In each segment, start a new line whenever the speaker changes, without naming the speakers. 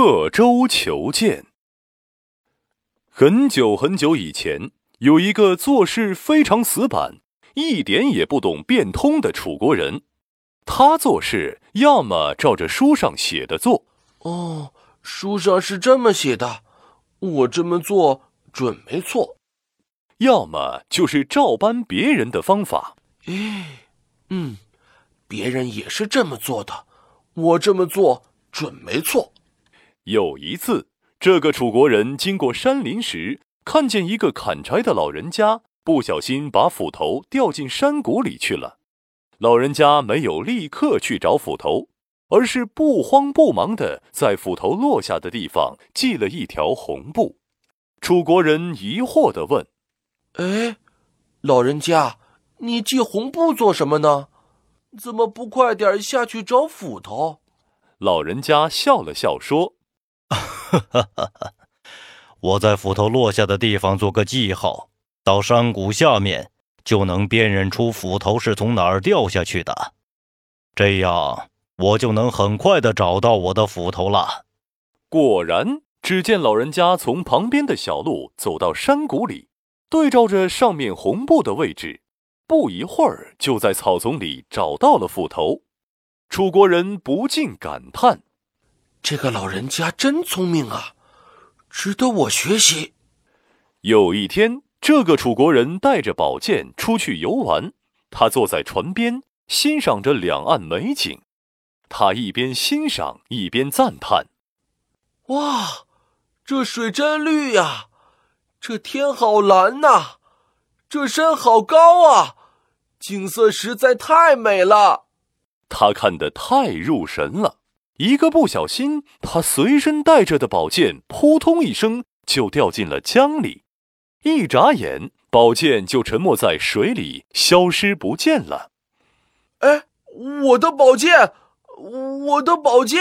刻舟求剑。很久很久以前，有一个做事非常死板、一点也不懂变通的楚国人。他做事要么照着书上写的做，
哦，书上是这么写的，我这么做准没错；
要么就是照搬别人的方法。
哎，嗯，别人也是这么做的，我这么做准没错。
有一次，这个楚国人经过山林时，看见一个砍柴的老人家不小心把斧头掉进山谷里去了。老人家没有立刻去找斧头，而是不慌不忙地在斧头落下的地方系了一条红布。楚国人疑惑地问：“
哎，老人家，你系红布做什么呢？怎么不快点下去找斧头？”
老人家笑了笑说。
哈哈哈！哈，我在斧头落下的地方做个记号，到山谷下面就能辨认出斧头是从哪儿掉下去的，这样我就能很快的找到我的斧头了。
果然，只见老人家从旁边的小路走到山谷里，对照着上面红布的位置，不一会儿就在草丛里找到了斧头。楚国人不禁感叹。
这个老人家真聪明啊，值得我学习。
有一天，这个楚国人带着宝剑出去游玩，他坐在船边，欣赏着两岸美景。他一边欣赏，一边赞叹：“
哇，这水真绿呀！这天好蓝呐！这山好高啊！景色实在太美了。”
他看得太入神了。一个不小心，他随身带着的宝剑扑通一声就掉进了江里，一眨眼，宝剑就沉没在水里，消失不见了。
哎，我的宝剑，我的宝剑！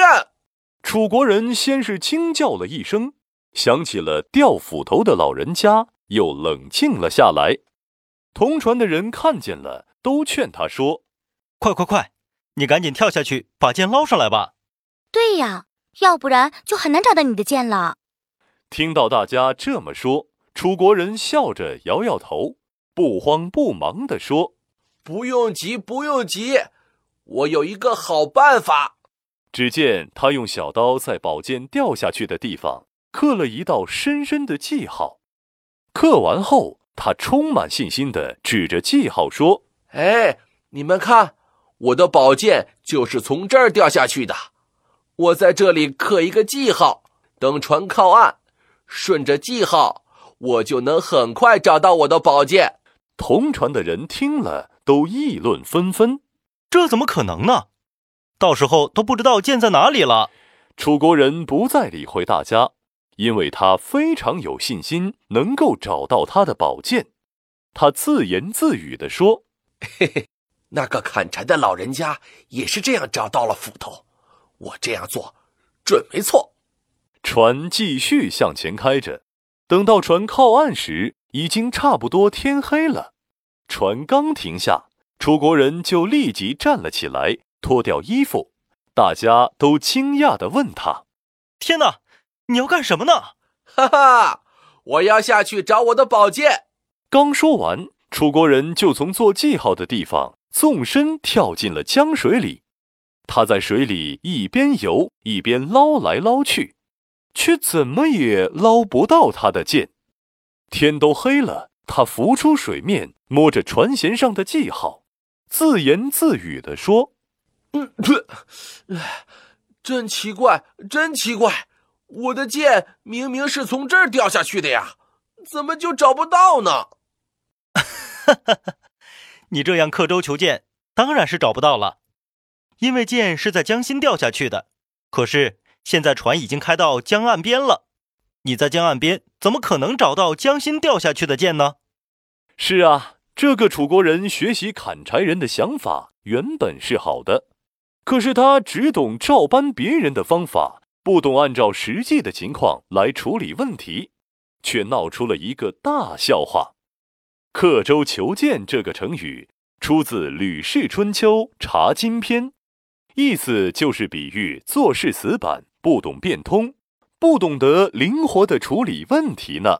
楚国人先是惊叫了一声，想起了掉斧头的老人家，又冷静了下来。同船的人看见了，都劝他说：“
快快快，你赶紧跳下去，把剑捞上来吧。”
对呀，要不然就很难找到你的剑了。
听到大家这么说，楚国人笑着摇摇头，不慌不忙地说：“
不用急，不用急，我有一个好办法。”
只见他用小刀在宝剑掉下去的地方刻了一道深深的记号。刻完后，他充满信心地指着记号说：“
哎，你们看，我的宝剑就是从这儿掉下去的。”我在这里刻一个记号，等船靠岸，顺着记号，我就能很快找到我的宝剑。
同船的人听了，都议论纷纷：“
这怎么可能呢？到时候都不知道剑在哪里了。”
楚国人不再理会大家，因为他非常有信心能够找到他的宝剑。他自言自语地说：“
嘿嘿，那个砍柴的老人家也是这样找到了斧头。”我这样做，准没错。
船继续向前开着，等到船靠岸时，已经差不多天黑了。船刚停下，楚国人就立即站了起来，脱掉衣服。大家都惊讶地问他：“
天哪，你要干什么呢？”“
哈哈，我要下去找我的宝剑。”
刚说完，楚国人就从做记号的地方纵身跳进了江水里。他在水里一边游一边捞来捞去，却怎么也捞不到他的剑。天都黑了，他浮出水面，摸着船舷上的记号，自言自语地说：“
嗯，真奇怪，真奇怪，我的剑明明是从这儿掉下去的呀，怎么就找不到呢？”
哈哈，你这样刻舟求剑，当然是找不到了。因为剑是在江心掉下去的，可是现在船已经开到江岸边了。你在江岸边怎么可能找到江心掉下去的剑呢？
是啊，这个楚国人学习砍柴人的想法原本是好的，可是他只懂照搬别人的方法，不懂按照实际的情况来处理问题，却闹出了一个大笑话。刻舟求剑这个成语出自《吕氏春秋·查经篇》。意思就是比喻做事死板，不懂变通，不懂得灵活的处理问题呢。